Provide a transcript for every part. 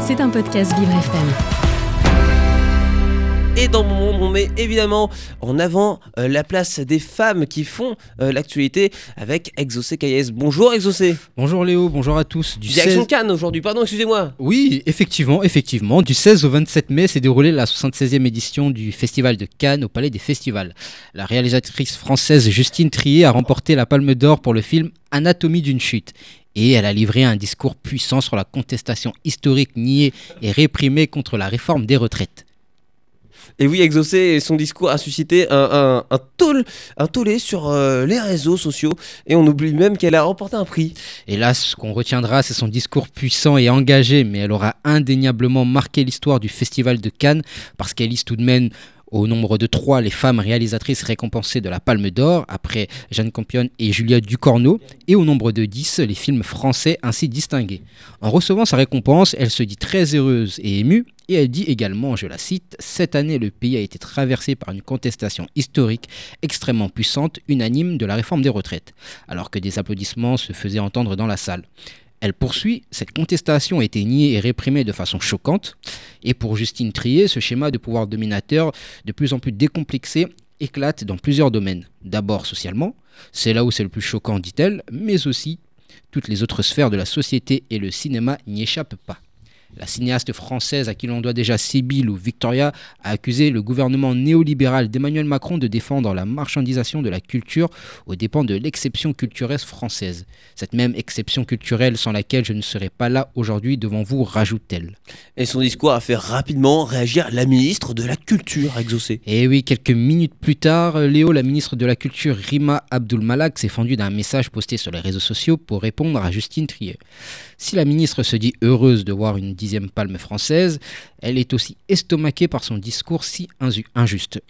C'est un podcast Vivre FM. Et dans mon monde, on met évidemment en avant euh, la place des femmes qui font euh, l'actualité avec Exaucé Caillès. Bonjour Exaucé. Bonjour Léo, bonjour à tous. Du Direction 16... Cannes aujourd'hui, pardon, excusez-moi. Oui, effectivement, effectivement. Du 16 au 27 mai s'est déroulée la 76e édition du Festival de Cannes au Palais des Festivals. La réalisatrice française Justine Trier a remporté la Palme d'Or pour le film Anatomie d'une chute et elle a livré un discours puissant sur la contestation historique niée et réprimée contre la réforme des retraites. Et oui, Exaucé, son discours a suscité un, un, un, tollé sur euh, les réseaux sociaux. Et on oublie même qu'elle a remporté un prix. Et là, ce qu'on retiendra, c'est son discours puissant et engagé. Mais elle aura indéniablement marqué l'histoire du Festival de Cannes parce qu'elle lise tout de même au nombre de trois les femmes réalisatrices récompensées de la Palme d'Or, après Jeanne Campion et Julia Ducorneau, et au nombre de 10 les films français ainsi distingués. En recevant sa récompense, elle se dit très heureuse et émue, et elle dit également, je la cite, Cette année, le pays a été traversé par une contestation historique extrêmement puissante, unanime de la réforme des retraites, alors que des applaudissements se faisaient entendre dans la salle. Elle poursuit, cette contestation a été niée et réprimée de façon choquante. Et pour Justine Trier, ce schéma de pouvoir dominateur de plus en plus décomplexé éclate dans plusieurs domaines. D'abord socialement, c'est là où c'est le plus choquant, dit-elle, mais aussi toutes les autres sphères de la société et le cinéma n'y échappent pas. La cinéaste française à qui l'on doit déjà Sibyl ou Victoria a accusé le gouvernement néolibéral d'Emmanuel Macron de défendre la marchandisation de la culture aux dépens de l'exception culturelle française. Cette même exception culturelle sans laquelle je ne serais pas là aujourd'hui devant vous, rajoute-t-elle. Et son discours a fait rapidement réagir la ministre de la Culture. Et oui, quelques minutes plus tard, Léo, la ministre de la Culture, Rima Abdul Malak, s'est fendue d'un message posté sur les réseaux sociaux pour répondre à Justine Trier. Si la ministre se dit heureuse de voir une dixième palme française, elle est aussi estomaquée par son discours si injuste.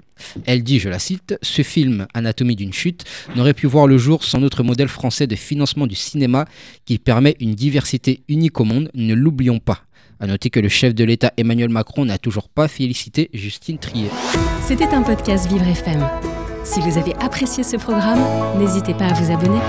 Elle dit, je la cite, Ce film, Anatomie d'une chute, n'aurait pu voir le jour sans notre modèle français de financement du cinéma qui permet une diversité unique au monde, ne l'oublions pas. A noter que le chef de l'État Emmanuel Macron n'a toujours pas félicité Justine Trier. C'était un podcast Vivre FM. Si vous avez apprécié ce programme, n'hésitez pas à vous abonner.